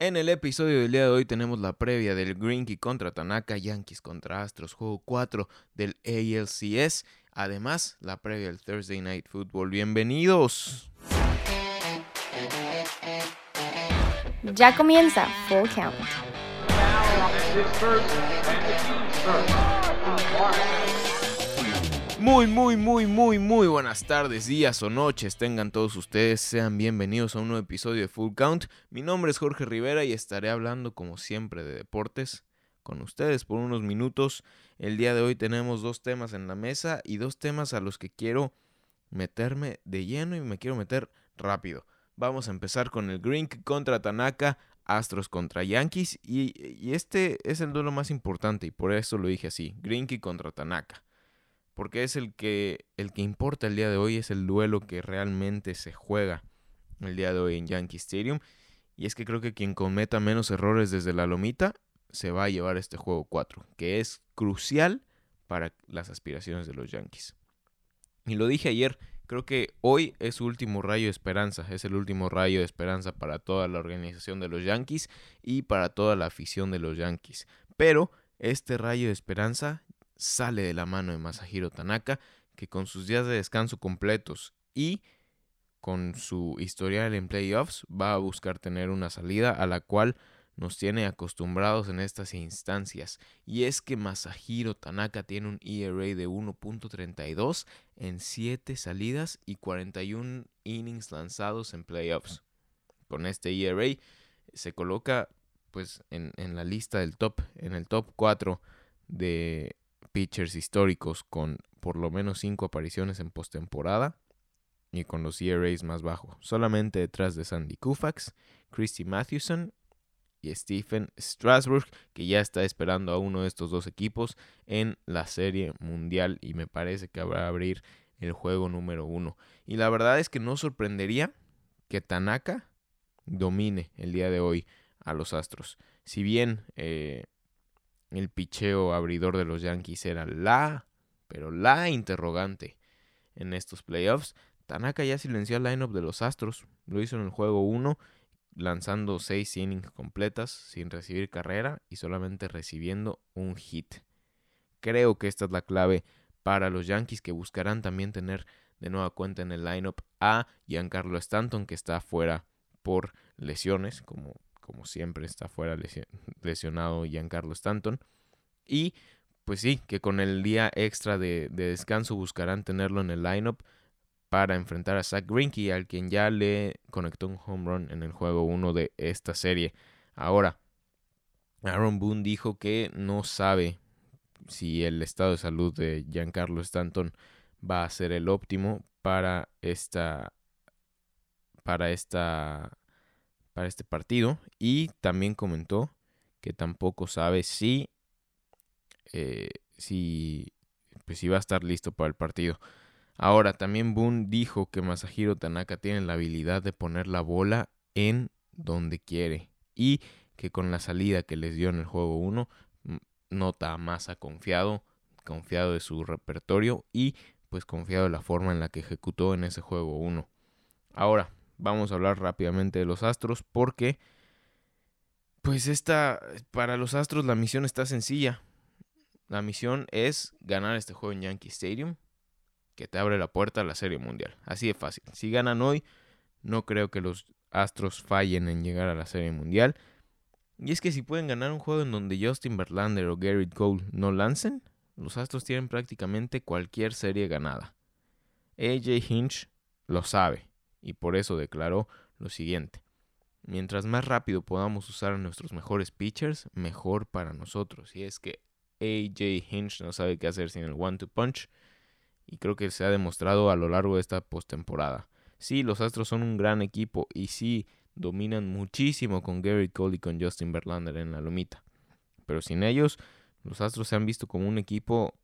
En el episodio del día de hoy tenemos la previa del Greenkey contra Tanaka, Yankees contra Astros, juego 4 del ALCS. Además, la previa del Thursday Night Football. Bienvenidos. Ya comienza Full Count. Muy, muy, muy, muy, muy buenas tardes, días o noches. Tengan todos ustedes, sean bienvenidos a un nuevo episodio de Full Count. Mi nombre es Jorge Rivera y estaré hablando, como siempre, de deportes con ustedes por unos minutos. El día de hoy tenemos dos temas en la mesa y dos temas a los que quiero meterme de lleno y me quiero meter rápido. Vamos a empezar con el Grink contra Tanaka, Astros contra Yankees y, y este es el duelo más importante y por eso lo dije así, Grinky contra Tanaka porque es el que, el que importa el día de hoy, es el duelo que realmente se juega el día de hoy en Yankee Stadium. Y es que creo que quien cometa menos errores desde la lomita se va a llevar este juego 4, que es crucial para las aspiraciones de los Yankees. Y lo dije ayer, creo que hoy es su último rayo de esperanza, es el último rayo de esperanza para toda la organización de los Yankees y para toda la afición de los Yankees. Pero este rayo de esperanza sale de la mano de Masahiro Tanaka, que con sus días de descanso completos y con su historial en playoffs va a buscar tener una salida a la cual nos tiene acostumbrados en estas instancias. Y es que Masahiro Tanaka tiene un ERA de 1.32 en 7 salidas y 41 innings lanzados en playoffs. Con este ERA se coloca pues en, la lista del top, en el top 4 de pitchers históricos con por lo menos 5 apariciones en postemporada y con los ERAs más bajos, solamente detrás de Sandy Koufax, Christy Mathewson y Stephen Strasburg, que ya está esperando a uno de estos dos equipos en la serie mundial y me parece que habrá abrir el juego número uno. Y la verdad es que no sorprendería que Tanaka domine el día de hoy a los Astros. Si bien eh, el picheo abridor de los Yankees era la, pero la interrogante en estos playoffs. Tanaka ya silenció al lineup de los Astros, lo hizo en el juego 1, lanzando 6 innings completas sin recibir carrera y solamente recibiendo un hit. Creo que esta es la clave para los Yankees que buscarán también tener de nueva cuenta en el lineup a Giancarlo Stanton que está fuera por lesiones, como como siempre está fuera lesionado Giancarlo Stanton. Y pues sí, que con el día extra de, descanso buscarán tenerlo en el lineup para enfrentar a Zach Greinke, al quien ya le conectó un home run en el juego 1 de esta serie. Ahora, Aaron Boone dijo que no sabe si el estado de salud de Giancarlo Stanton va a ser el óptimo para esta para esta para este partido y también comentó que tampoco sabe si, eh, si, pues, va a estar listo para el partido. Ahora, también Boone dijo que Masahiro Tanaka tiene la habilidad de poner la bola en donde quiere y que con la salida que les dio en el juego 1 nota más ha confiado, confiado de su repertorio y pues confiado de la forma en la que ejecutó en ese juego 1. Ahora, vamos a hablar rápidamente de los Astros porque pues esta para los Astros la misión está sencilla. La misión es ganar este juego en Yankee Stadium que te abre la puerta a la Serie Mundial. Así de fácil. Si ganan hoy, no creo que los Astros fallen en llegar a la Serie Mundial. Y es que si pueden ganar un juego en donde Justin Verlander o Garrett Cole no lancen, los Astros tienen prácticamente cualquier serie ganada. AJ Hinch lo sabe y por eso declaró lo siguiente. Mientras más rápido podamos usar a nuestros mejores pitchers, mejor para nosotros. Y es que AJ Hinch no sabe qué hacer sin el one-two punch. Y creo que se ha demostrado a lo largo de esta postemporada. Sí, los Astros son un gran equipo y sí dominan muchísimo con Gary Cole y con Justin Verlander en la lomita. Pero sin ellos, los Astros se han visto como un equipo,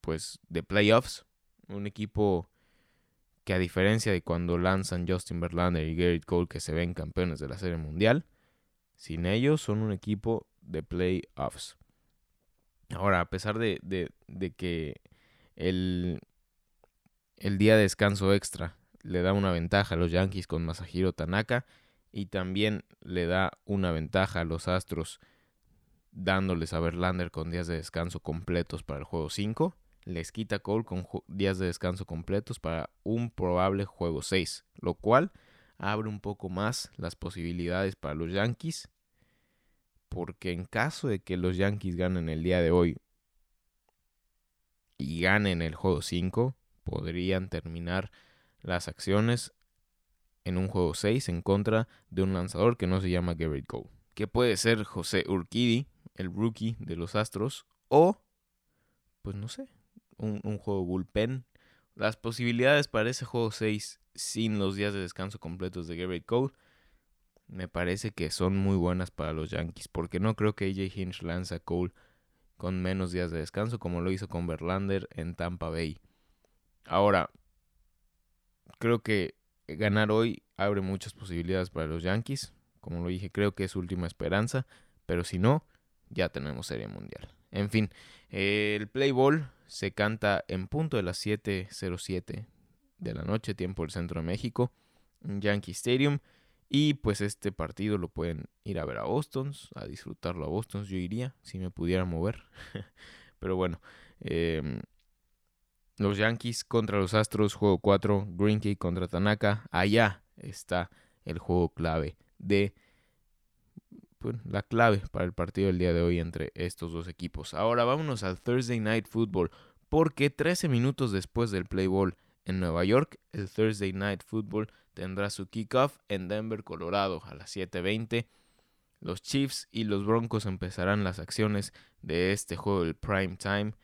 pues, de playoffs. Un equipo que a diferencia de cuando lanzan Justin Verlander y Garrett Cole que se ven campeones de la Serie Mundial, sin ellos son un equipo de playoffs. Ahora, a pesar de, que el, el día de descanso extra le da una ventaja a los Yankees con Masahiro Tanaka y también le da una ventaja a los Astros dándoles a Verlander con días de descanso completos para el juego 5. Les quita Cole con días de descanso completos para un probable juego 6, lo cual abre un poco más las posibilidades para los Yankees. Porque en caso de que los Yankees ganen el día de hoy y ganen el juego 5, podrían terminar las acciones en un juego 6 en contra de un lanzador que no se llama Garrett Cole. Que puede ser José Urquidi, el rookie de los Astros, o, pues no sé, un, juego bullpen. Las posibilidades para ese juego 6 sin los días de descanso completos de Garrett Cole me parece que son muy buenas para los Yankees, porque no creo que AJ Hinch lance a Cole con menos días de descanso como lo hizo con Verlander en Tampa Bay. Ahora, creo que ganar hoy abre muchas posibilidades para los Yankees. Como lo dije, creo que es última esperanza. Pero si no, ya tenemos Serie Mundial. En fin, el Play Ball se canta en punto de las 7.07 de la noche, tiempo del centro de México, en Yankee Stadium. Y pues este partido lo pueden ir a ver a Boston, a disfrutarlo a Boston. Yo iría si me pudiera mover. Pero bueno, eh, los Yankees contra los Astros, juego 4. Greenkey contra Tanaka. Allá está el juego clave de la clave para el partido del día de hoy entre estos dos equipos. Ahora vámonos al Thursday Night Football, porque 13 minutos después del play ball en Nueva York, el Thursday Night Football tendrá su kickoff en Denver, Colorado, a las 7:20. Los Chiefs y los Broncos empezarán las acciones de este juego del prime time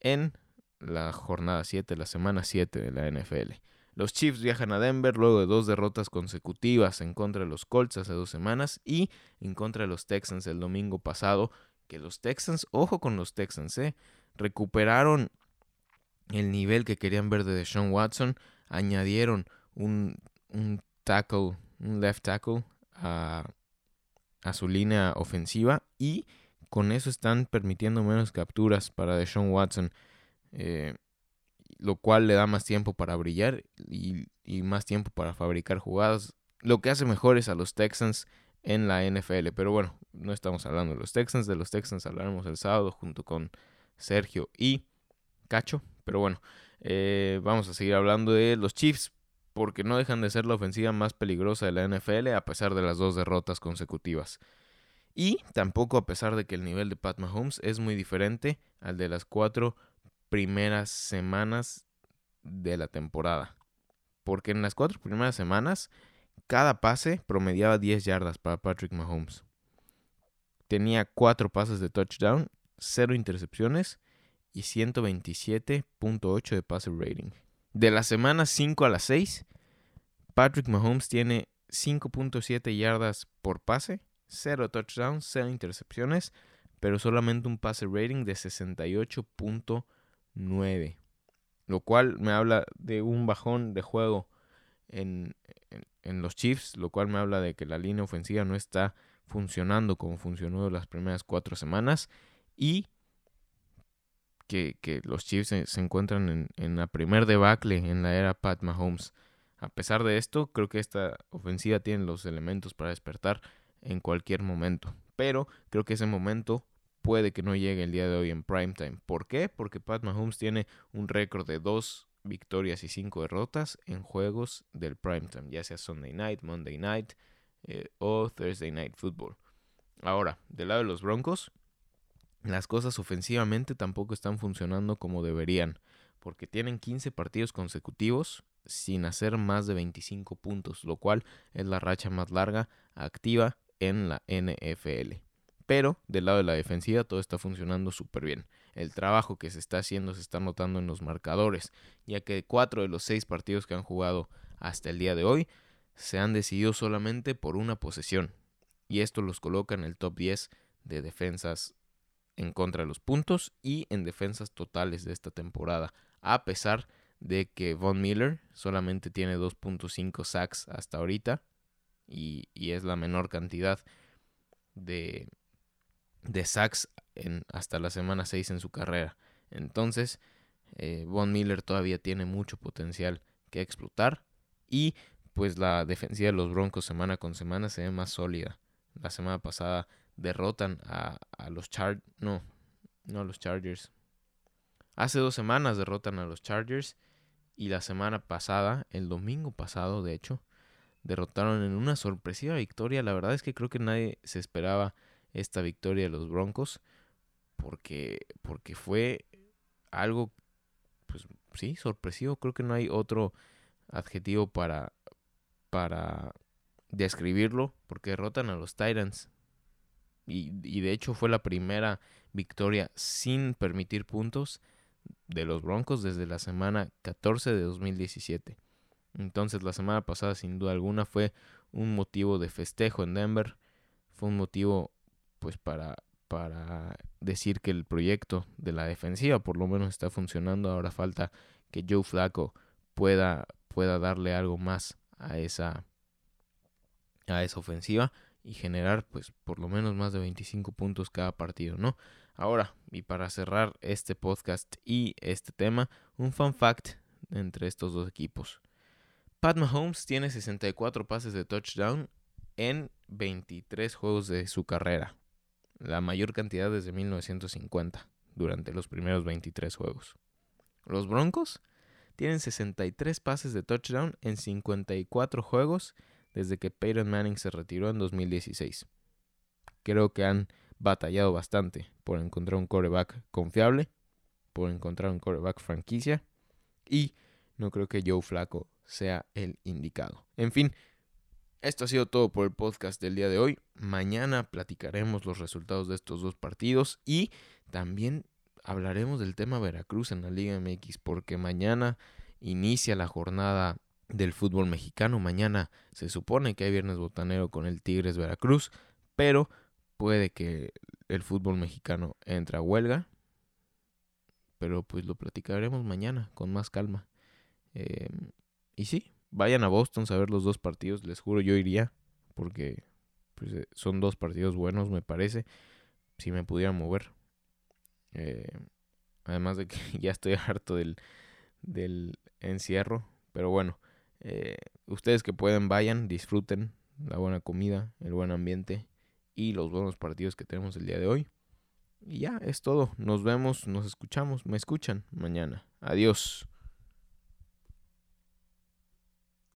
en la jornada 7, la semana 7 de la NFL. Los Chiefs viajan a Denver luego de dos derrotas consecutivas en contra de los Colts hace dos semanas y en contra de los Texans el domingo pasado. Que los Texans, ojo con los Texans, eh, recuperaron el nivel que querían ver de Deshaun Watson, añadieron un, tackle, un left tackle a, a su línea ofensiva y con eso están permitiendo menos capturas para Deshaun Watson. Eh, lo cual le da más tiempo para brillar y, más tiempo para fabricar jugadas, lo que hace mejores a los Texans en la NFL. Pero bueno, no estamos hablando de los Texans, de los Texans hablaremos el sábado junto con Sergio y Cacho. Pero bueno, eh, vamos a seguir hablando de los Chiefs porque no dejan de ser la ofensiva más peligrosa de la NFL a pesar de las dos derrotas consecutivas. Y tampoco a pesar de que el nivel de Pat Mahomes es muy diferente al de las cuatro primeras semanas de la temporada. Porque en las cuatro primeras semanas, cada pase promediaba 10 yardas para Patrick Mahomes. Tenía cuatro pases de touchdown, cero intercepciones y 127.8 de pase rating. De la semana 5 a las 6, Patrick Mahomes tiene 5.7 yardas por pase, cero touchdowns, cero intercepciones, pero solamente un pase rating de 68.8 9. Lo cual me habla de un bajón de juego en, en, los Chiefs, lo cual me habla de que la línea ofensiva no está funcionando como funcionó las primeras cuatro semanas y que, que los Chiefs se, encuentran en, en, la primer debacle en la era Pat Mahomes. A pesar de esto, creo que esta ofensiva tiene los elementos para despertar en cualquier momento. Pero creo que ese momento puede que no llegue el día de hoy en primetime. ¿Por qué? Porque Pat Mahomes tiene un récord de dos victorias y cinco derrotas en juegos del primetime, ya sea Sunday night, Monday night eh, o Thursday night football. Ahora, del lado de los Broncos, las cosas ofensivamente tampoco están funcionando como deberían, porque tienen 15 partidos consecutivos sin hacer más de 25 puntos, lo cual es la racha más larga activa en la NFL. Pero del lado de la defensiva todo está funcionando súper bien. El trabajo que se está haciendo se está notando en los marcadores, ya que cuatro de los seis partidos que han jugado hasta el día de hoy se han decidido solamente por una posesión. Y esto los coloca en el top 10 de defensas en contra de los puntos y en defensas totales de esta temporada. A pesar de que Von Miller solamente tiene 2.5 sacks hasta ahorita y, y es la menor cantidad de, de sacks en, hasta la semana 6 en su carrera. Entonces, eh, Von Miller todavía tiene mucho potencial que explotar. Y pues la defensiva de los Broncos semana con semana se ve más sólida. La semana pasada derrotan a, a los Char... No, no a los Chargers. Hace dos semanas derrotan a los Chargers y la semana pasada, el domingo pasado de hecho, derrotaron en una sorpresiva victoria. La verdad es que creo que nadie se esperaba esta victoria de los Broncos porque, porque fue algo, pues sí, sorpresivo. Creo que no hay otro adjetivo para, para describirlo porque derrotan a los Titans. Y, y de hecho fue la primera victoria sin permitir puntos de los Broncos desde la semana 14 de 2017. Entonces la semana pasada sin duda alguna fue un motivo de festejo en Denver. Fue un motivo pues para, para decir que el proyecto de la defensiva por lo menos está funcionando. Ahora falta que Joe Flaco pueda, pueda darle algo más a esa, a esa ofensiva y generar pues por lo menos más de 25 puntos cada partido, ¿no? Ahora, y para cerrar este podcast y este tema, un fun fact entre estos dos equipos. Pat Mahomes tiene 64 pases de touchdown en 23 juegos de su carrera, la mayor cantidad desde 1950, durante los primeros 23 juegos. Los Broncos tienen 63 pases de touchdown en 54 juegos desde que Peyton Manning se retiró en 2016. Creo que han batallado bastante por encontrar un coreback confiable, por encontrar un coreback franquicia y no creo que Joe Flaco sea el indicado. En fin, esto ha sido todo por el podcast del día de hoy. Mañana platicaremos los resultados de estos dos partidos y también hablaremos del tema Veracruz en la Liga MX porque mañana inicia la jornada del fútbol mexicano. Mañana se supone que hay viernes botanero con el Tigres Veracruz, pero puede que el fútbol mexicano entre a huelga. Pero pues lo platicaremos mañana con más calma. Em, y sí, vayan a Boston a ver los dos partidos, les juro yo iría, porque pues, eh, son dos partidos buenos, me parece, si me pudiera mover. Eh, además de que ya estoy harto del, del encierro, pero bueno, eh, ustedes que pueden vayan, disfruten la buena comida, el buen ambiente y los buenos partidos que tenemos el día de hoy. Y ya, es todo. Nos vemos, nos escuchamos, me escuchan mañana. Adiós.